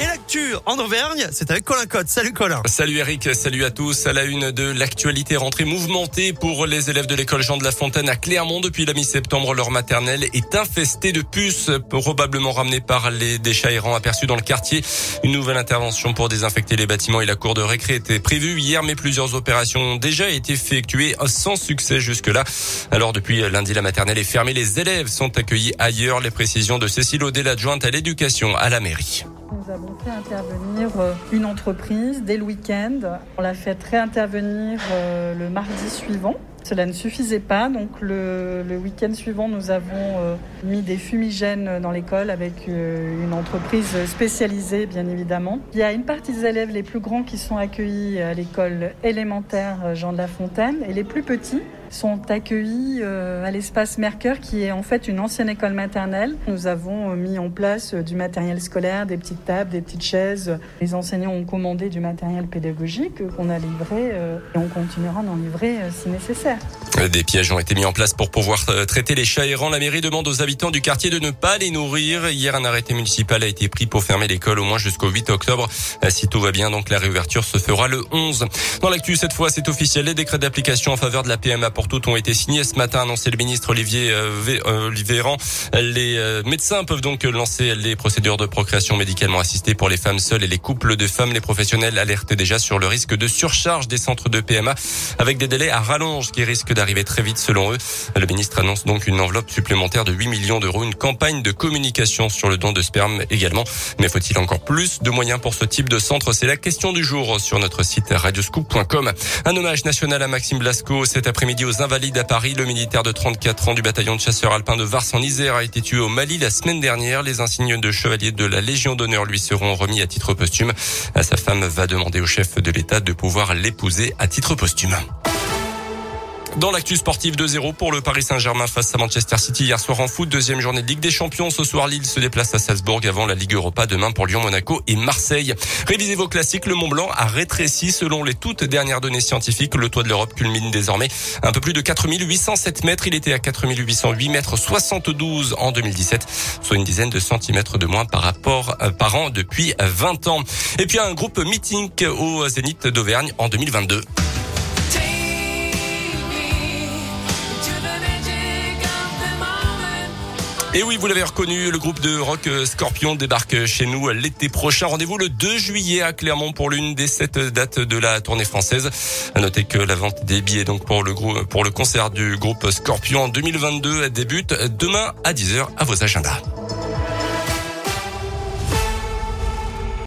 Et l'actu en Auvergne, c'est avec Colin Cotte. Salut Colin. Salut Eric, salut à tous. À la une de l'actualité, rentrée mouvementée pour les élèves de l'école Jean de la Fontaine à Clermont. Depuis la mi-septembre, leur maternelle est infestée de puces, probablement ramenées par les déchets errants aperçus dans le quartier. Une nouvelle intervention pour désinfecter les bâtiments et la cour de récré était prévue hier, mais plusieurs opérations ont déjà été effectuées sans succès jusque-là. Alors depuis lundi, la maternelle est fermée. Les élèves sont accueillis ailleurs. Les précisions de Cécile Audet, l'adjointe à l'éducation à la mairie. Nous avons fait intervenir euh, une entreprise dès le week-end. On l'a fait réintervenir euh, le mardi suivant. Cela ne suffisait pas, donc le, week-end suivant, nous avons euh, mis des fumigènes dans l'école avec une entreprise spécialisée, bien évidemment. Il y a une partie des élèves les plus grands qui sont accueillis à l'école élémentaire Jean de la Fontaine et les plus petits sont accueillis à l'espace Mercure, qui est en fait une ancienne école maternelle. Nous avons mis en place du matériel scolaire, des petites tables, des petites chaises. Les enseignants ont commandé du matériel pédagogique qu'on a livré et on continuera d'en livrer si nécessaire. Bora? Des pièges ont été mis en place pour pouvoir traiter les chats errants. La mairie demande aux habitants du quartier de ne pas les nourrir. Hier, un arrêté municipal a été pris pour fermer l'école au moins jusqu'au 8 octobre. Si tout va bien, donc la réouverture se fera le 11. Dans l'actu, cette fois, c'est officiel. Les décrets d'application en faveur de la PMA pour toutes ont été signés ce matin, annoncé le ministre Olivier euh, Véran. Les euh, médecins peuvent donc lancer les procédures de procréation médicalement assistée pour les femmes seules et les couples de femmes. Les professionnels alertaient déjà sur le risque de surcharge des centres de PMA avec des délais à rallonge qui risquent d'arriver très vite selon eux. Le ministre annonce donc une enveloppe supplémentaire de 8 millions d'euros, une campagne de communication sur le don de sperme également. Mais faut-il encore plus de moyens pour ce type de centre? C'est la question du jour sur notre site radioscoop.com. Un hommage national à Maxime Blasco cet après-midi aux Invalides à Paris. Le militaire de 34 ans du bataillon de chasseurs alpins de Vars en Isère a été tué au Mali la semaine dernière. Les insignes de chevalier de la Légion d'honneur lui seront remis à titre posthume. Sa femme va demander au chef de l'État de pouvoir l'épouser à titre posthume. Dans l'actu sportive 2-0 pour le Paris Saint-Germain face à Manchester City hier soir en foot, deuxième journée de Ligue des Champions. Ce soir, Lille se déplace à Salzbourg avant la Ligue Europa demain pour Lyon, Monaco et Marseille. Révisez vos classiques, le Mont Blanc a rétréci selon les toutes dernières données scientifiques. Le toit de l'Europe culmine désormais un peu plus de 4807 mètres. Il était à 4808 mètres 72 en 2017, soit une dizaine de centimètres de moins par rapport euh, par an depuis 20 ans. Et puis un groupe meeting au Zénith d'Auvergne en 2022. Et oui, vous l'avez reconnu, le groupe de rock Scorpion débarque chez nous l'été prochain. Rendez-vous le 2 juillet à Clermont pour l'une des sept dates de la tournée française. À noter que la vente des billets donc pour le pour le concert du groupe Scorpion en 2022 débute demain à 10h à vos agendas.